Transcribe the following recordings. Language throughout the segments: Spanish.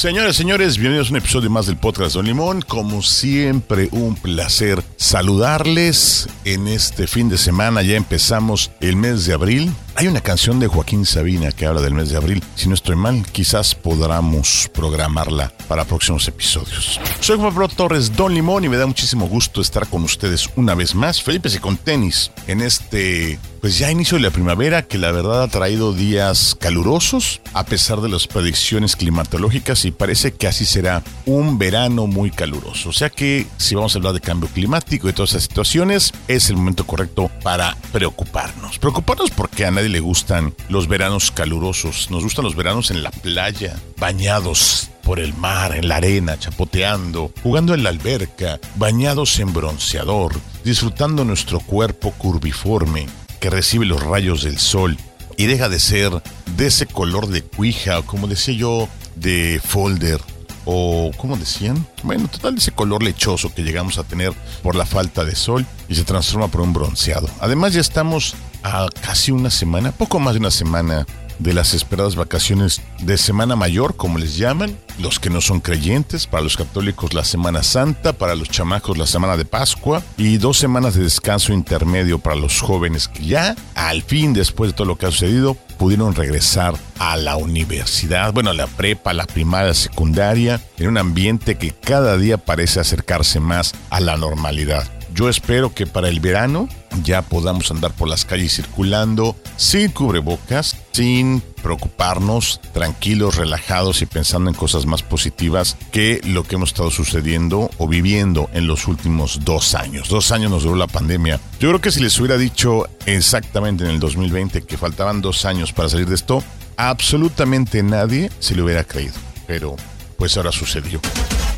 Señores, señores, bienvenidos a un episodio más del podcast Don Limón. Como siempre, un placer saludarles en este fin de semana. Ya empezamos el mes de abril. Hay una canción de Joaquín Sabina que habla del mes de abril. Si no estoy mal, quizás podamos programarla para próximos episodios. Soy Juan Pablo Torres Don Limón y me da muchísimo gusto estar con ustedes una vez más. Felipe y con tenis en este pues ya inicio de la primavera que la verdad ha traído días calurosos a pesar de las predicciones climatológicas y parece que así será un verano muy caluroso. O sea que si vamos a hablar de cambio climático y todas esas situaciones, es el momento correcto para preocuparnos. Preocuparnos porque a le gustan los veranos calurosos. Nos gustan los veranos en la playa, bañados por el mar, en la arena, chapoteando, jugando en la alberca, bañados en bronceador, disfrutando nuestro cuerpo curviforme, que recibe los rayos del sol y deja de ser de ese color de cuija o como decía yo, de folder o como decían, bueno, total ese color lechoso que llegamos a tener por la falta de sol y se transforma por un bronceado. Además ya estamos a casi una semana, poco más de una semana de las esperadas vacaciones de Semana Mayor, como les llaman, los que no son creyentes, para los católicos la Semana Santa, para los chamacos la Semana de Pascua y dos semanas de descanso intermedio para los jóvenes que ya, al fin, después de todo lo que ha sucedido, pudieron regresar a la universidad, bueno, a la prepa, a la primaria, secundaria, en un ambiente que cada día parece acercarse más a la normalidad. Yo espero que para el verano ya podamos andar por las calles circulando sin cubrebocas, sin preocuparnos, tranquilos, relajados y pensando en cosas más positivas que lo que hemos estado sucediendo o viviendo en los últimos dos años. Dos años nos duró la pandemia. Yo creo que si les hubiera dicho exactamente en el 2020 que faltaban dos años para salir de esto, absolutamente nadie se le hubiera creído. Pero pues ahora sucedió.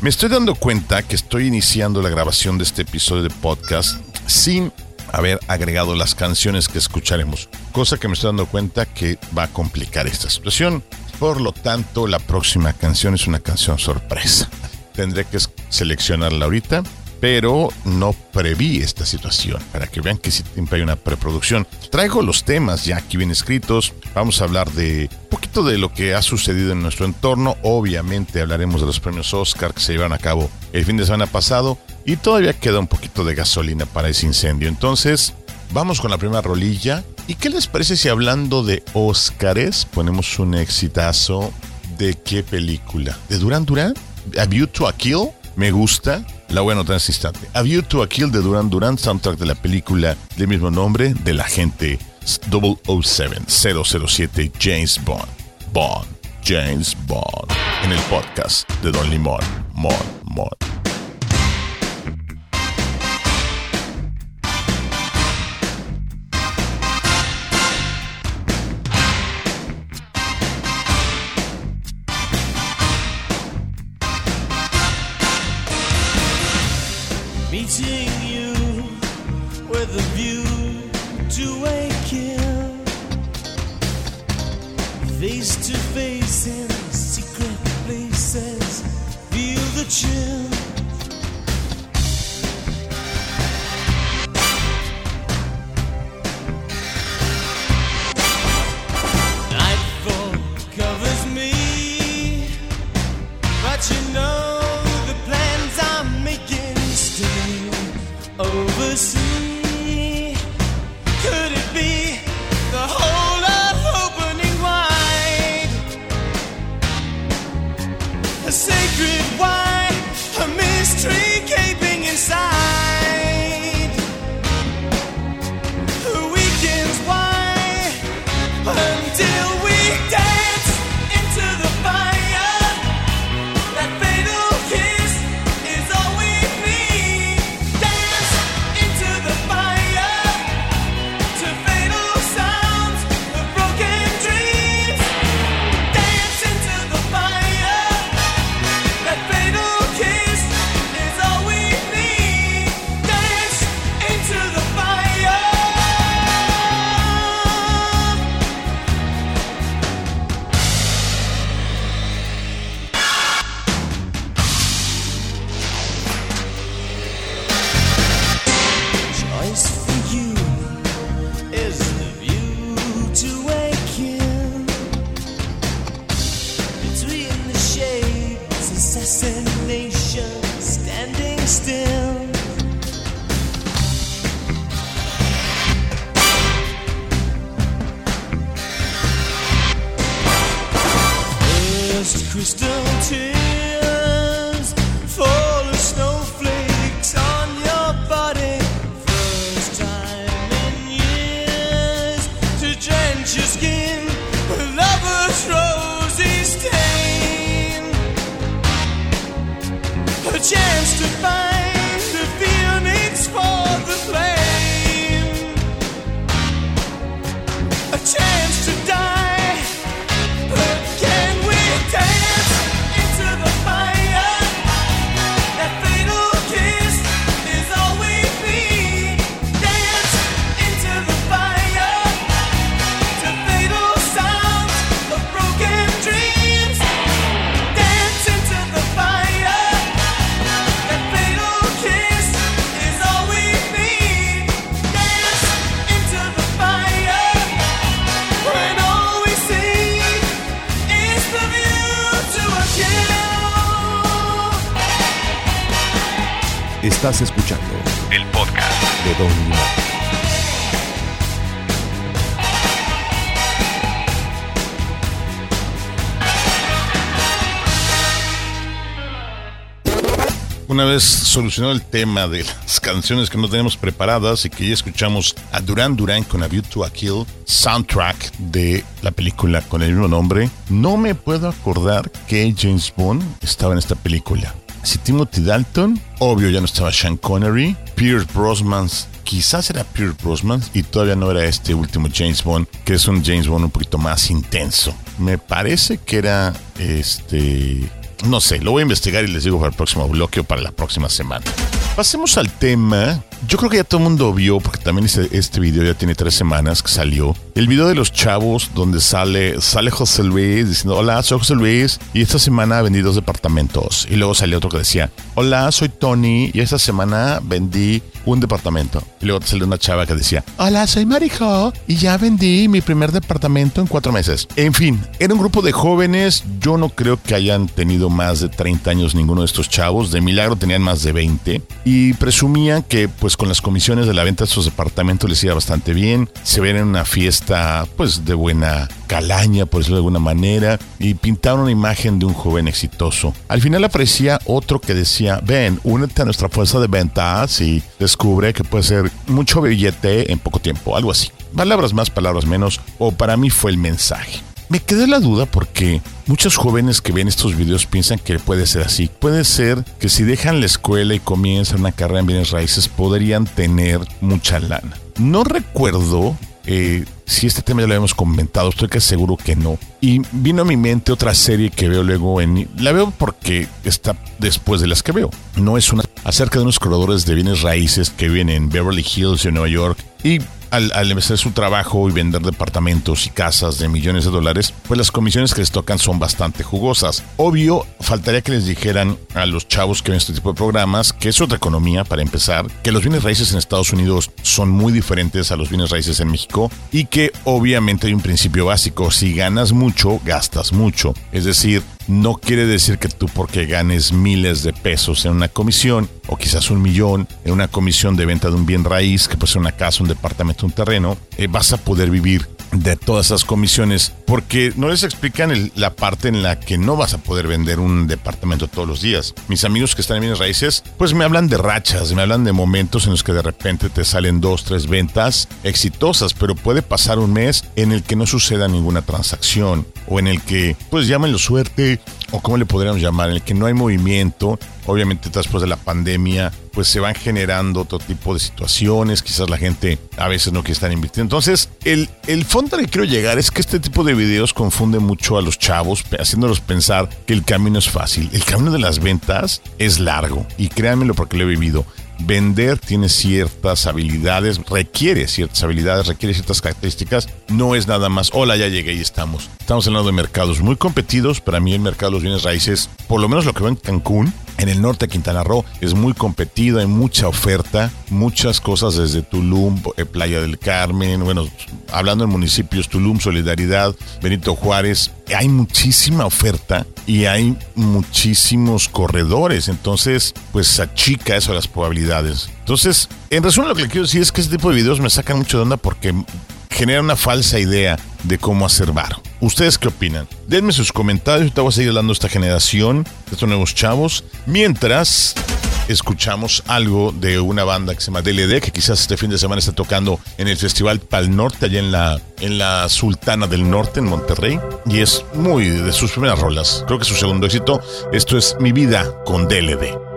Me estoy dando cuenta que estoy iniciando la grabación de este episodio de podcast sin haber agregado las canciones que escucharemos, cosa que me estoy dando cuenta que va a complicar esta situación. Por lo tanto, la próxima canción es una canción sorpresa. Tendré que seleccionarla ahorita pero no preví esta situación, para que vean que siempre hay una preproducción. Traigo los temas ya aquí bien escritos, vamos a hablar de un poquito de lo que ha sucedido en nuestro entorno, obviamente hablaremos de los premios Oscar que se llevaron a cabo el fin de semana pasado y todavía queda un poquito de gasolina para ese incendio. Entonces, vamos con la primera rolilla. ¿Y qué les parece si hablando de Oscars ponemos un exitazo de qué película? ¿De Duran Duran? ¿A View to a Kill? Me gusta. La voy a en instante. A View to a Kill de Duran Duran, soundtrack de la película del mismo nombre de la gente 007, 007 James Bond. Bond, James Bond. En el podcast de Don Limón. Mon, Mon. Estás escuchando El podcast. de Don Limón. Una vez solucionado el tema de las canciones que no tenemos preparadas y que ya escuchamos a Duran Duran con A View to a Kill, soundtrack de la película con el mismo nombre, no me puedo acordar que James Bond estaba en esta película. Si Timothy Dalton, obvio ya no estaba Sean Connery, Pierce Brosnan, quizás era Pierce Brosnan y todavía no era este último James Bond, que es un James Bond un poquito más intenso. Me parece que era este no sé, lo voy a investigar y les digo para el próximo bloque o para la próxima semana. Pasemos al tema. Yo creo que ya todo el mundo vio, porque también este, este video ya tiene tres semanas que salió. El video de los chavos donde sale, sale José Luis diciendo, hola, soy José Luis y esta semana vendí dos departamentos. Y luego salió otro que decía, hola, soy Tony y esta semana vendí un departamento. Y luego salió una chava que decía, hola, soy Marijo y ya vendí mi primer departamento en cuatro meses. En fin, era un grupo de jóvenes. Yo no creo que hayan tenido más de 30 años ninguno de estos chavos. De milagro tenían más de 20 y presumían que pues con las comisiones de la venta de estos departamentos les iba bastante bien. Se ven en una fiesta pues de buena calaña, por decirlo de alguna manera, y pintaron una imagen de un joven exitoso. Al final aparecía otro que decía, ven, únete a nuestra fuerza de ventas y descubre que puede ser mucho billete en poco tiempo, algo así. Palabras más, palabras menos, o para mí fue el mensaje. Me quedé la duda porque muchos jóvenes que ven estos videos piensan que puede ser así. Puede ser que si dejan la escuela y comienzan una carrera en bienes raíces podrían tener mucha lana. No recuerdo eh, si este tema ya lo habíamos comentado, estoy casi seguro que no. Y vino a mi mente otra serie que veo luego en... La veo porque está después de las que veo. No es una... acerca de unos corredores de bienes raíces que viven en Beverly Hills, en Nueva York. Y al, al empezar su trabajo y vender departamentos y casas de millones de dólares, pues las comisiones que les tocan son bastante jugosas. Obvio, faltaría que les dijeran a los chavos que ven este tipo de programas que es otra economía, para empezar, que los bienes raíces en Estados Unidos son muy diferentes a los bienes raíces en México y que obviamente hay un principio básico, si ganas mucho, gastas mucho. Es decir, no quiere decir que tú porque ganes miles de pesos en una comisión o quizás un millón en una comisión de venta de un bien raíz, que puede ser una casa, un departamento, un terreno, eh, vas a poder vivir de todas esas comisiones porque no les explican el- la parte en la que no vas a poder vender un departamento todos los días. Mis amigos que están en bienes raíces pues me hablan de rachas, me hablan de momentos en los que de repente te salen dos, tres ventas exitosas, pero puede pasar un mes en el que no suceda ninguna transacción o en el que pues llámenlo suerte o como le podríamos llamar, en el que no hay movimiento. Obviamente después de la pandemia pues se van generando otro tipo de situaciones, quizás la gente a veces no quiere estar invirtiendo. Entonces, el, el fondo al que quiero llegar es que este tipo de videos confunde mucho a los chavos, haciéndolos pensar que el camino es fácil. El camino de las ventas es largo y créanmelo porque lo he vivido. Vender tiene ciertas habilidades, requiere ciertas habilidades, requiere ciertas características. No es nada más, hola, ya llegué y estamos. Estamos hablando de mercados muy competidos. Para mí el mercado de los bienes raíces, por lo menos lo que veo en Cancún, en el norte de Quintana Roo, es muy competido, hay mucha oferta, muchas cosas desde Tulum, eh, Playa del Carmen, bueno, hablando en municipios, Tulum, Solidaridad, Benito Juárez, hay muchísima oferta y hay muchísimos corredores, entonces pues achica eso las probabilidades. Entonces, en resumen lo que le quiero decir es que este tipo de videos me sacan mucho de onda porque genera una falsa idea de cómo hacer varo. ¿Ustedes qué opinan? Denme sus comentarios, te voy a seguir hablando de esta generación, de estos nuevos chavos, mientras escuchamos algo de una banda que se llama DLD, que quizás este fin de semana está tocando en el Festival Pal Norte, allá en la, en la Sultana del Norte, en Monterrey, y es muy de sus primeras rolas. Creo que es su segundo éxito. Esto es Mi Vida con DLD.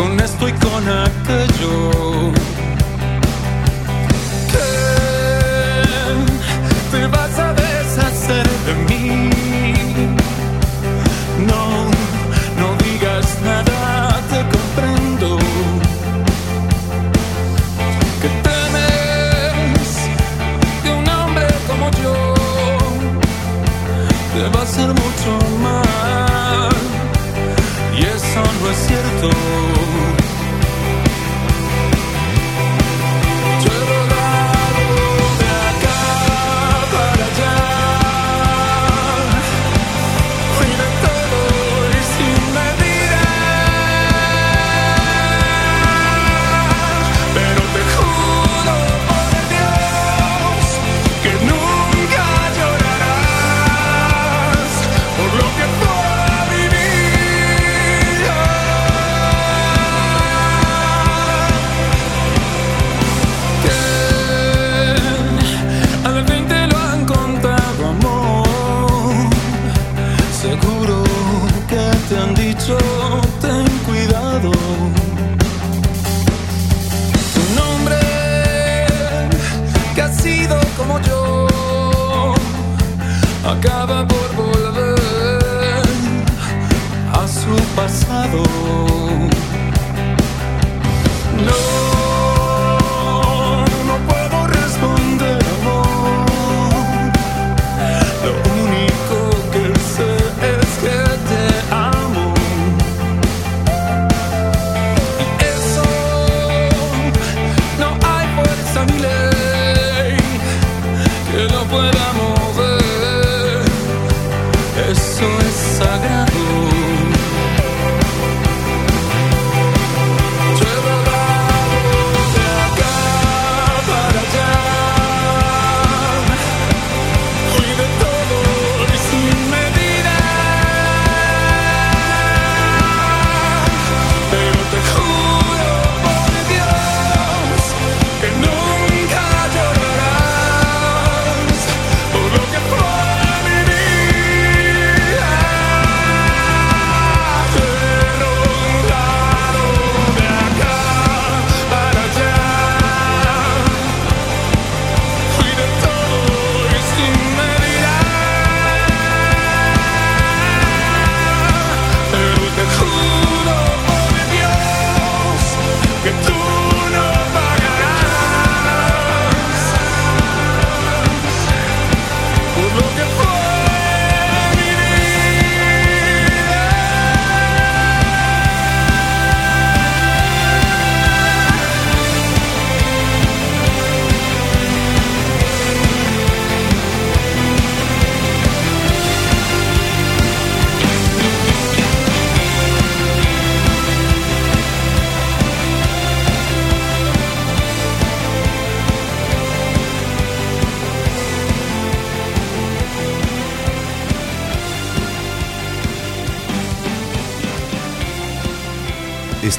Con esto y con aquello. Te han dicho, ten cuidado. Un hombre que ha sido como yo acaba por volver a su pasado.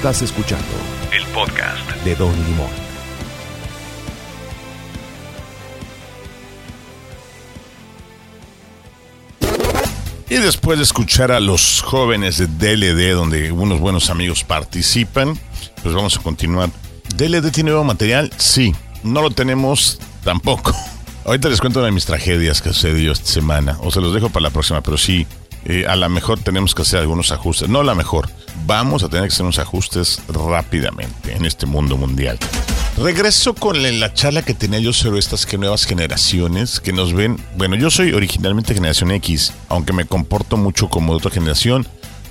Estás escuchando El podcast. de Don Limón. Y después de escuchar a los jóvenes de DLD, donde unos buenos amigos participan, pues vamos a continuar. DLD tiene nuevo material, sí. No lo tenemos tampoco. Ahorita les cuento una de mis tragedias que sucedió esta semana, o se los dejo para la próxima, pero sí, eh, a lo mejor tenemos que hacer algunos ajustes. No a lo mejor, vamos a tener que hacer unos ajustes rápidamente en este mundo mundial. Regreso con la charla que tenía yo sobre estas nuevas generaciones que nos ven. Bueno, yo soy originalmente generación X, aunque me comporto mucho como de otra generación,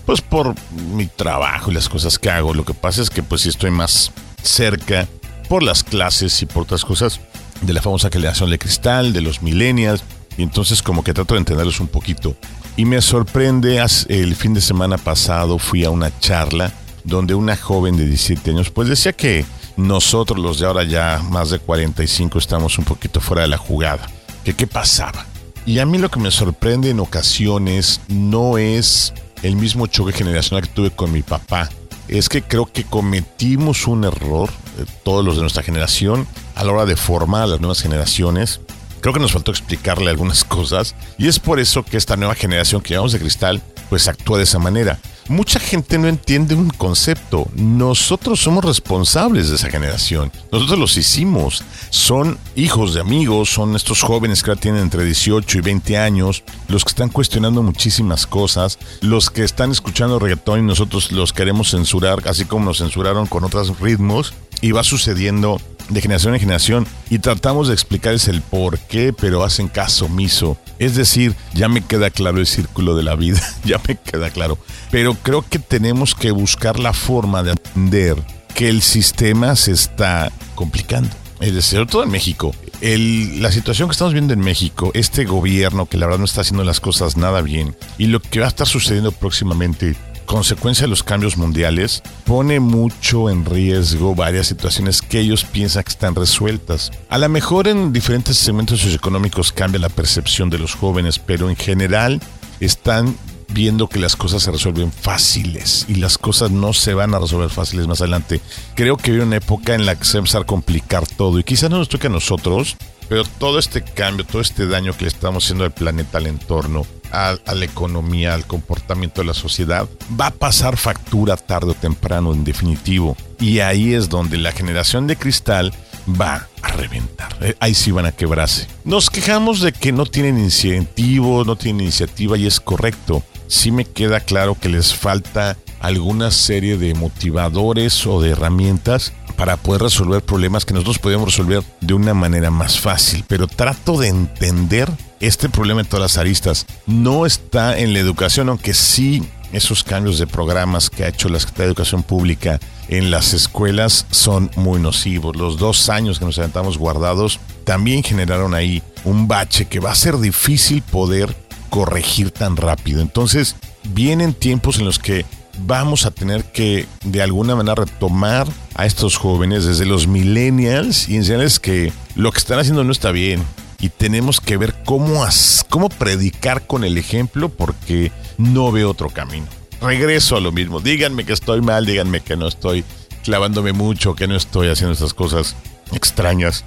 pues por mi trabajo y las cosas que hago. Lo que pasa es que pues sí estoy más cerca por las clases y por otras cosas de la famosa generación de cristal, de los millennials, y entonces como que trato de entenderlos un poquito. Y me sorprende, el fin de semana pasado fui a una charla donde una joven de 17 años pues decía que nosotros los de ahora ya más de 45 estamos un poquito fuera de la jugada. Que qué pasaba. Y a mí lo que me sorprende en ocasiones no es el mismo choque generacional que tuve con mi papá. Es que creo que cometimos un error, eh, todos los de nuestra generación, a la hora de formar a las nuevas generaciones. Creo que nos faltó explicarle algunas cosas y es por eso que esta nueva generación que llamamos de cristal pues actúa de esa manera mucha gente no entiende un concepto. Nosotros somos responsables de esa generación. Nosotros los hicimos. Son hijos de amigos, son estos jóvenes que ahora tienen entre 18 y 20 años, los que están cuestionando muchísimas cosas, los que están escuchando reggaetón y nosotros los queremos censurar, así como nos censuraron con otros ritmos. Y va sucediendo de generación en generación y tratamos de explicarles el por qué, pero hacen caso omiso. Es decir, ya me queda claro el círculo de la vida, ya me queda claro. Pero creo que tenemos que buscar la forma de entender que el sistema se está complicando. Es decir, todo en México. la situación que estamos viendo en México, este gobierno que la verdad no está haciendo las cosas nada bien y lo que va a estar sucediendo próximamente consecuencia de los cambios mundiales, pone mucho en riesgo varias situaciones que ellos piensan que están resueltas. A lo mejor en diferentes segmentos socioeconómicos cambia la percepción de los jóvenes, pero en general están viendo que las cosas se resuelven fáciles y las cosas no se van a resolver fáciles más adelante. Creo que viene una época en la que se va a empezar a complicar todo y quizás no nos toque a nosotros, pero todo este cambio, todo este daño que le estamos haciendo al planeta, al entorno, a, la economía, al comportamiento de la sociedad, va a pasar factura tarde o temprano, en definitivo. Y ahí es donde la generación de cristal va a reventar. Eh, ahí sí van a quebrarse. Nos quejamos de que no tienen incentivo, no tienen iniciativa y es correcto. Sí me queda claro que les falta alguna serie de motivadores o de herramientas para poder resolver problemas que nosotros podemos resolver de una manera más fácil. Pero trato de entender este problema en todas las aristas. No está en la educación, aunque sí esos cambios de programas que ha hecho la Secretaría de Educación Pública en las escuelas son muy nocivos. Los dos años que nos aventamos guardados también generaron ahí un bache que va a ser difícil poder corregir tan rápido. Entonces, vienen tiempos en los que vamos a tener que de alguna manera retomar a estos jóvenes desde los millennials y enseñarles que lo que están haciendo no está bien y tenemos que ver cómo, cómo predicar con el ejemplo porque no veo otro camino. Regreso a lo mismo, díganme que estoy mal, díganme que no estoy clavándome mucho, que no estoy haciendo estas cosas extrañas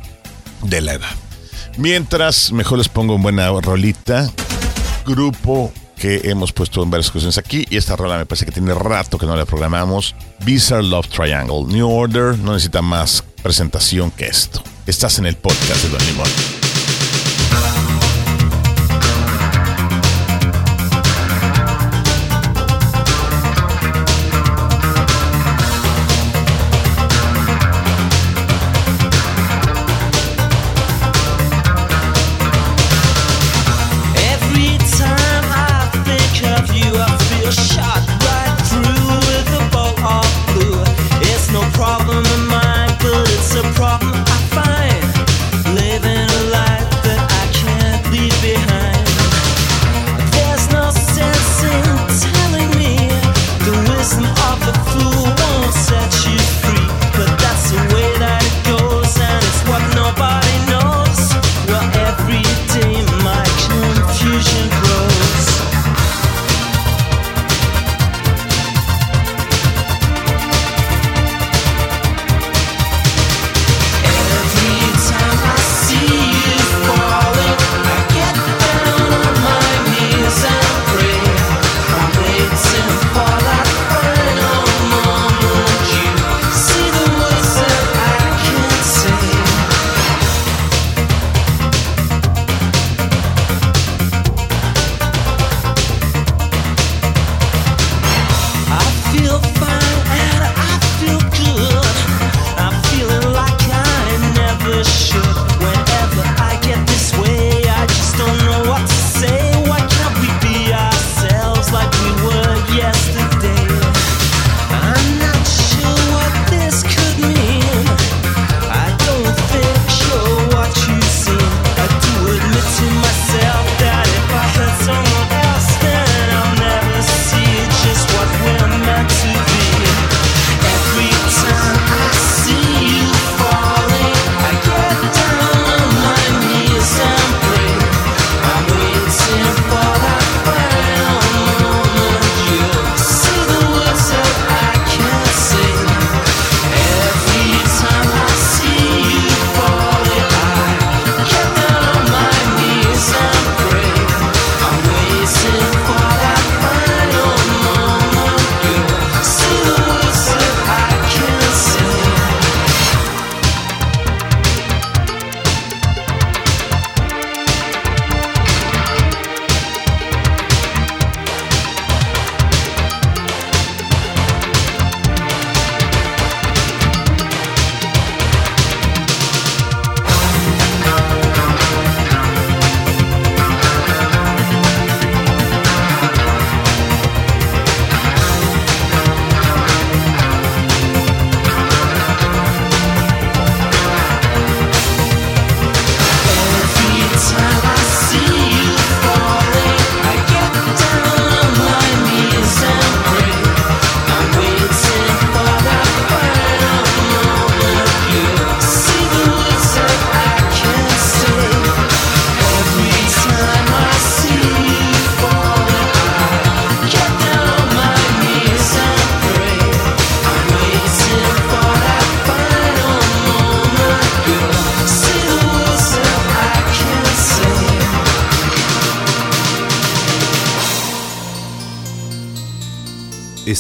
de la edad. Mientras, mejor les pongo una buena rolita. Grupo que hemos puesto en varias ocasiones aquí. Y esta rola me parece que tiene rato que no la programamos. Bizarre Love Triangle. New Order no necesita más presentación que esto. Estás en el podcast de Don Limón.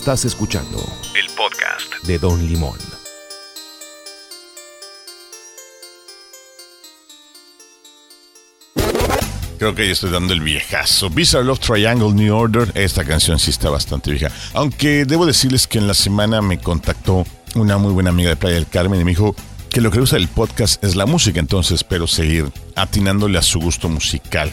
Estás escuchando el podcast de Don Limón. Creo que ya estoy dando el viejazo. Visa Love Triangle New Order. Esta canción sí está bastante vieja. Aunque debo decirles que en la semana me contactó una muy buena amiga de Playa del Carmen y me dijo que lo que usa el podcast es la música, entonces espero seguir atinándole a su gusto musical.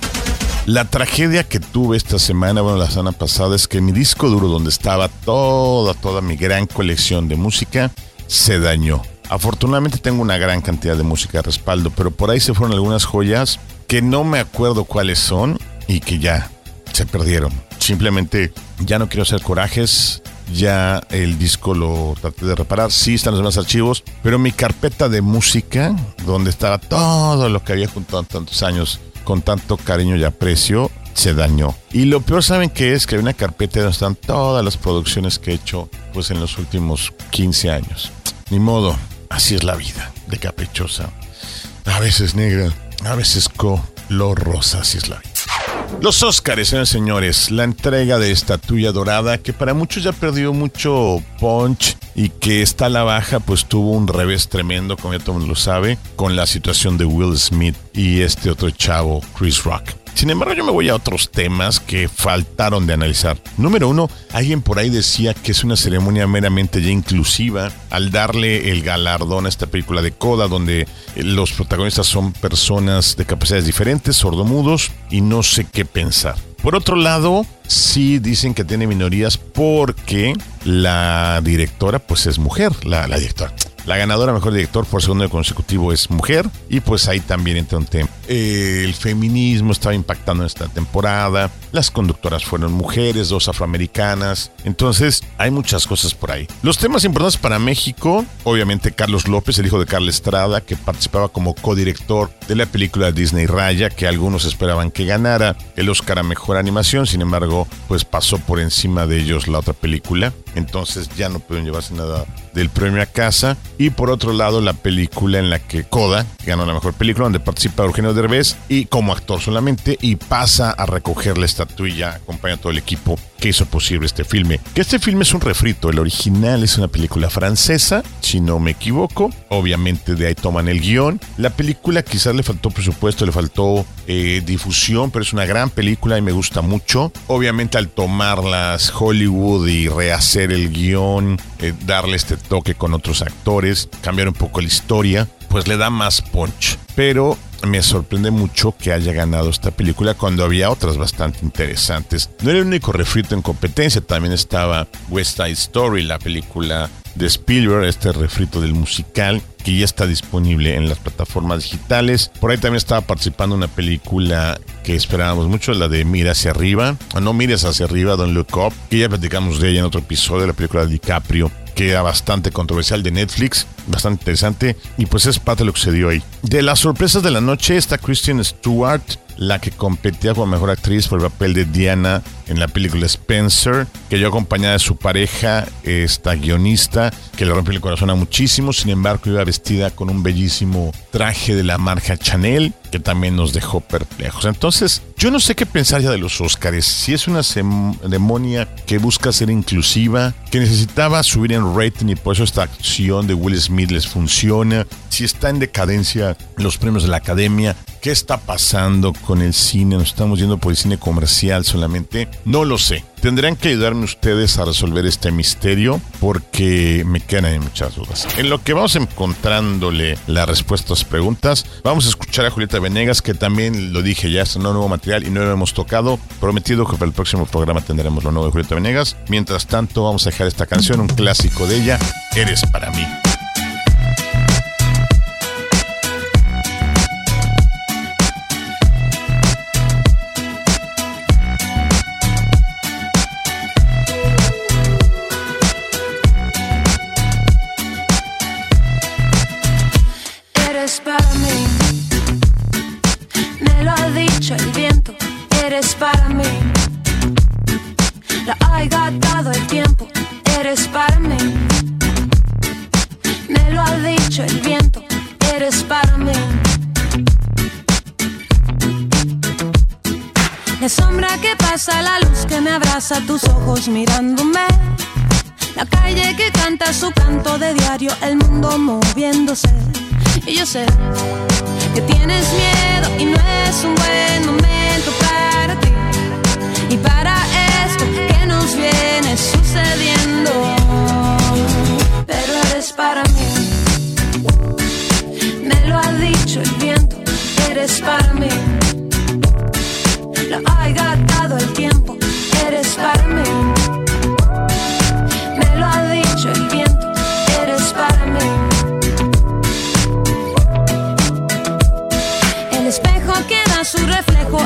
La tragedia que tuve esta semana, bueno, la semana pasada, es que mi disco duro, donde estaba toda, toda mi gran colección de música, se dañó. Afortunadamente tengo una gran cantidad de música de respaldo, pero por ahí se fueron algunas joyas que no me acuerdo cuáles son y que ya se perdieron. Simplemente ya no quiero hacer corajes, ya el disco lo traté de reparar, sí están los demás archivos, pero mi carpeta de música, donde estaba todo lo que había juntado tantos años con tanto cariño y aprecio, se dañó. Y lo peor, ¿saben qué es? Que hay una carpeta donde están todas las producciones que he hecho pues en los últimos 15 años. Ni modo, así es la vida, de caprichosa. A veces negra, a veces color rosa, así es la vida. Los Óscares, señores señores, la entrega de Estatuilla Dorada, que para muchos ya perdió mucho punch y que está a la baja, pues tuvo un revés tremendo, como ya todo el mundo lo sabe, con la situación de Will Smith y este otro chavo, Chris Rock. Sin embargo, yo me voy a otros temas que faltaron de analizar. Número uno, alguien por ahí decía que es una ceremonia meramente ya inclusiva al darle el galardón a esta película de Coda, donde los protagonistas son personas de capacidades diferentes, sordomudos, y no sé qué pensar. Por otro lado, sí dicen que tiene minorías porque la directora, pues es mujer, la directora la ganadora mejor director por segundo consecutivo es mujer. Y pues ahí también entra un tema. El feminismo estaba impactando en esta temporada, las conductoras fueron mujeres, dos afroamericanas, entonces hay muchas cosas por ahí. Los temas importantes para México, obviamente Carlos López, el hijo de Carla Estrada, que participaba como codirector de la película Disney Raya, que algunos esperaban que ganara el Oscar a Mejor Animación, sin embargo, pues pasó por encima de ellos la otra película, entonces ya no pueden llevarse nada del premio a casa. Y por otro lado, la película en la que Coda ganó la mejor película, donde participa Eugenio Derbez y como actor solamente, y pasa a recoger la estatuilla, acompaña a todo el equipo que hizo posible este filme. Que este filme es un refrito, el original es una película francesa, si no me equivoco, obviamente de ahí toman el guion. La película quizás le faltó presupuesto, le faltó eh, difusión, pero es una gran película y me gusta mucho. Obviamente al tomarlas Hollywood y rehacer el guion, eh, darle este toque con otros actores, cambiar un poco la historia, pues le da más punch. Pero me sorprende mucho que haya ganado esta película cuando había otras bastante interesantes. No era el único refrito en competencia, también estaba West Side Story, la película de Spielberg, este refrito del musical que ya está disponible en las plataformas digitales. Por ahí también estaba participando una película que esperábamos mucho, la de Mira hacia arriba, o no mires hacia arriba, Don't Look Up, que ya platicamos de ella en otro episodio, la película de DiCaprio, que era bastante controversial de Netflix, bastante interesante, y pues es parte de lo que se dio ahí. De las sorpresas de la noche está Kristen Stewart, la que competía como mejor actriz por el papel de Diana en la película Spencer, que yo acompañada de su pareja, esta guionista, que le rompió el corazón a muchísimo, sin embargo iba vestida con un bellísimo traje de la marca Chanel, que también nos dejó perplejos. Entonces, yo no sé qué pensar ya de los Oscars, si es una ceremonia que busca ser inclusiva, que necesitaba subir en rating y por eso esta acción de Will Smith les funciona, si está en decadencia los premios de la academia, qué está pasando con el cine, nos estamos yendo por el cine comercial solamente, no lo sé. Tendrán que ayudarme ustedes a resolver este misterio porque me quedan muchas dudas. En lo que vamos encontrándole la respuesta a las preguntas, vamos a escuchar a Julieta Venegas, que también lo dije, ya es un nuevo material y no lo hemos tocado. Prometido que para el próximo programa tendremos lo nuevo de Julieta Venegas. Mientras tanto, vamos a dejar esta canción, un clásico de ella, Eres para mí. Y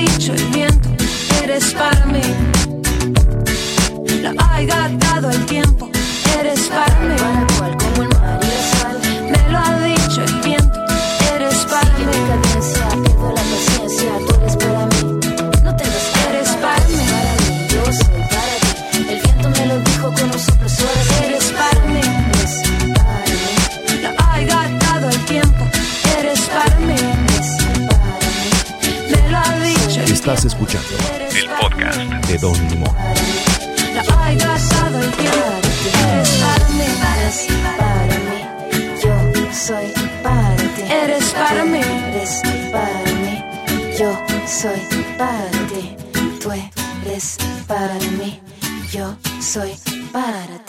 Dicho el viento, eres para mí. Lo ha gastado el tiempo, eres para mí. para cual como el mar y la sal, Me lo ha dicho Estás escuchando El podcast de Don Limón. Gastado el tiempo, eres para mí. para mí, yo soy para ti. Eres para mí. Eres para mí, yo soy para ti. Tú eres para mí, yo soy para ti.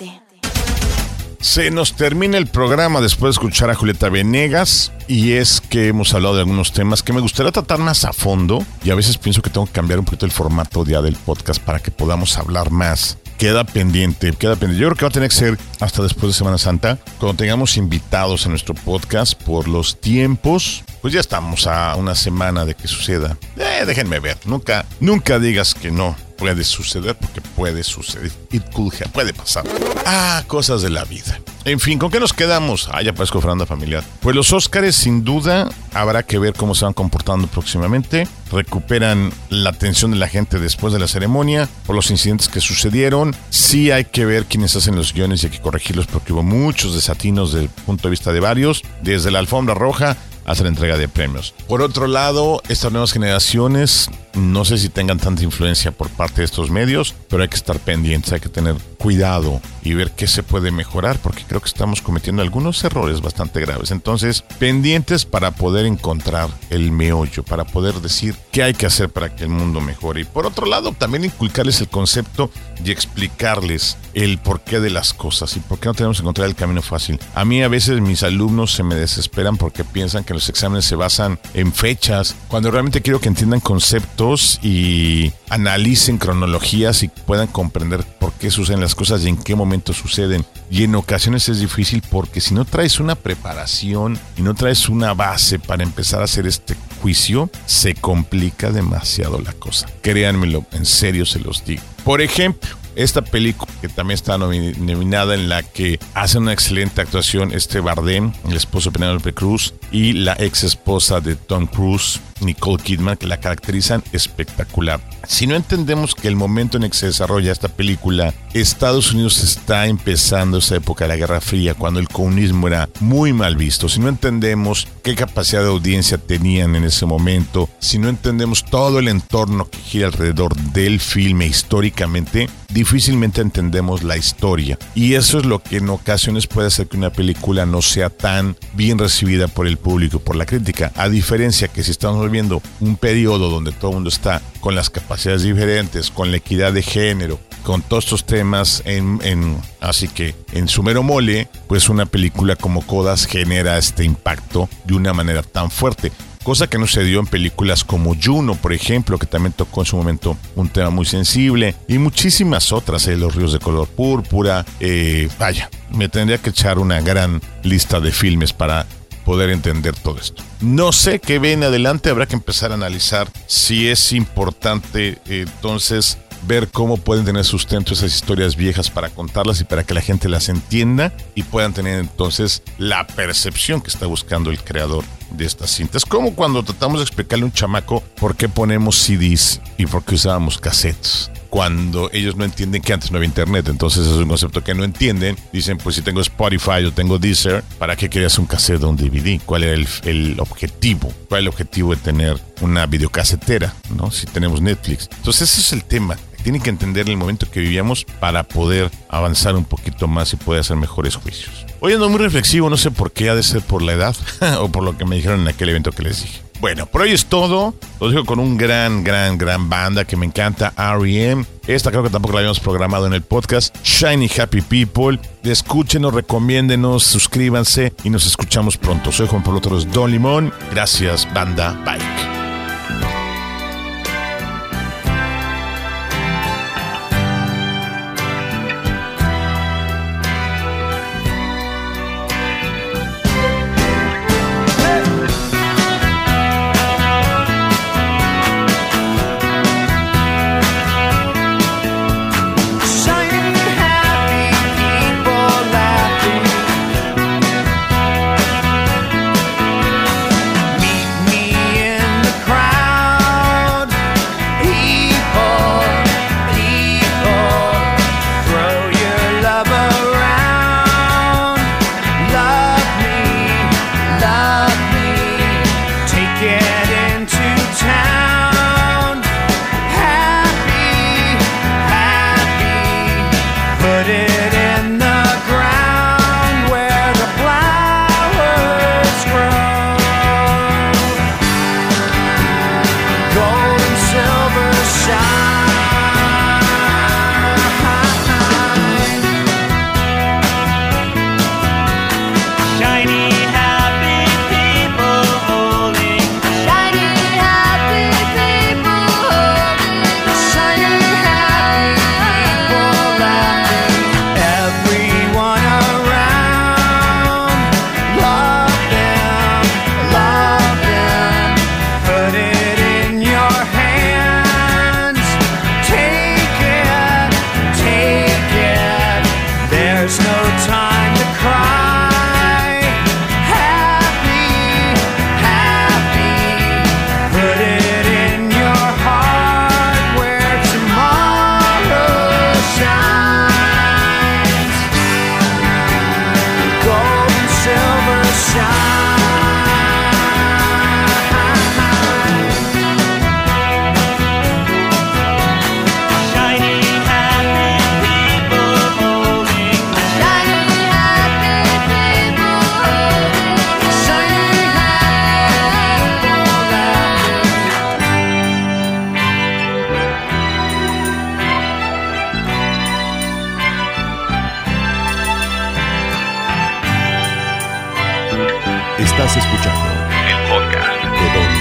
Se nos termina el programa después de escuchar a Julieta Venegas y es que hemos hablado de algunos temas que me gustaría tratar más a fondo y a veces pienso que tengo que cambiar un poquito el formato ya del podcast para que podamos hablar más. Queda pendiente, queda pendiente. Yo creo que va a tener que ser hasta después de Semana Santa, cuando tengamos invitados a nuestro podcast por los tiempos. Pues ya estamos a una semana de que suceda. Eh, déjenme ver. Nunca, nunca digas que no puede suceder porque puede suceder. It could puede pasar. Ah, cosas de la vida. En fin, ¿con qué nos quedamos? Ah, ya parezco Fernanda Familiar. Pues los Óscares, sin duda, habrá que ver cómo se van comportando próximamente. Recuperan la atención de la gente después de la ceremonia por los incidentes que sucedieron. Sí hay que ver quiénes hacen los guiones y hay que corregirlos porque hubo muchos desatinos desde el punto de vista de varios. Desde la alfombra roja hasta la entrega de premios. Por otro lado, estas nuevas generaciones no sé si tengan tanta influencia por parte de estos medios, pero hay que estar pendientes, hay que tener cuidado y ver qué se puede mejorar, porque creo que estamos cometiendo algunos errores bastante graves. Entonces, pendientes para poder encontrar el meollo, para poder decir qué hay que hacer para que el mundo mejore. Y por otro lado, también inculcarles el concepto y explicarles el porqué de las cosas y por qué no tenemos que encontrar el camino fácil. A mí a veces mis alumnos se me desesperan porque piensan que los exámenes se basan en fechas, cuando realmente quiero que entiendan conceptos y analicen cronologías y puedan comprender por qué suceden las cosas y en qué momento suceden. Y en ocasiones es difícil porque si no traes una preparación y no traes una base para empezar a hacer este juicio, se complica demasiado la cosa. Créanmelo, en serio se los digo. Por ejemplo, esta película que también está nomi- nominada en la que hace una excelente actuación este Bardem, el esposo de Penélope Cruz, y la ex esposa de Tom Cruise, Nicole Kidman, que la caracterizan espectacular. Si no entendemos que el momento en que se desarrolla esta película, Estados Unidos está empezando esa época de la Guerra Fría, cuando el comunismo era muy mal visto, si no entendemos qué capacidad de audiencia tenían en ese momento, si no entendemos todo el entorno que gira alrededor del filme históricamente, difícilmente entendemos la historia. Y eso es lo que en ocasiones puede hacer que una película no sea tan bien recibida por el público, por la crítica. A diferencia que si estamos viviendo un periodo donde todo el mundo está con las capacidades diferentes, con la equidad de género, con todos estos temas en, así que en su mero mole, pues una película como Codas genera este impacto de una manera tan fuerte. Cosa que no se dio en películas como Juno, por ejemplo, que también tocó en su momento un tema muy sensible, y muchísimas otras, eh, Los ríos de color púrpura, eh, vaya, me tendría que echar una gran lista de filmes para poder entender todo esto. No sé qué ven adelante, habrá que empezar a analizar si es importante eh, entonces ver cómo pueden tener sustento esas historias viejas para contarlas y para que la gente las entienda y puedan tener entonces la percepción que está buscando el creador de estas cintas. Como cuando tratamos de explicarle a un chamaco por qué ponemos CDs y por qué usábamos cassettes cuando ellos no entienden que antes no había internet. Entonces es un concepto que no entienden. Dicen, pues si tengo Spotify o tengo Deezer, ¿para qué querías un cassette o un DVD? ¿Cuál era el, el objetivo? ¿Cuál es el objetivo de tener una videocasetera? ¿no? Si tenemos Netflix. Entonces ese es el tema tienen que entender el momento que vivíamos para poder avanzar un poquito más y poder hacer mejores juicios. Hoy ando muy reflexivo, no sé por qué, ha de ser por la edad o por lo que me dijeron en aquel evento que les dije. Bueno, por hoy es todo. Lo dejo con un gran, gran, gran banda que me encanta, R.E.M. Esta creo que tampoco la habíamos programado en el podcast. Shiny Happy People. Escúchenos, recomiéndenos, suscríbanse y nos escuchamos pronto. Soy Juan Pablo Torres Don Limón. Gracias, banda. Bye. Estás escuchando el podcast. de Don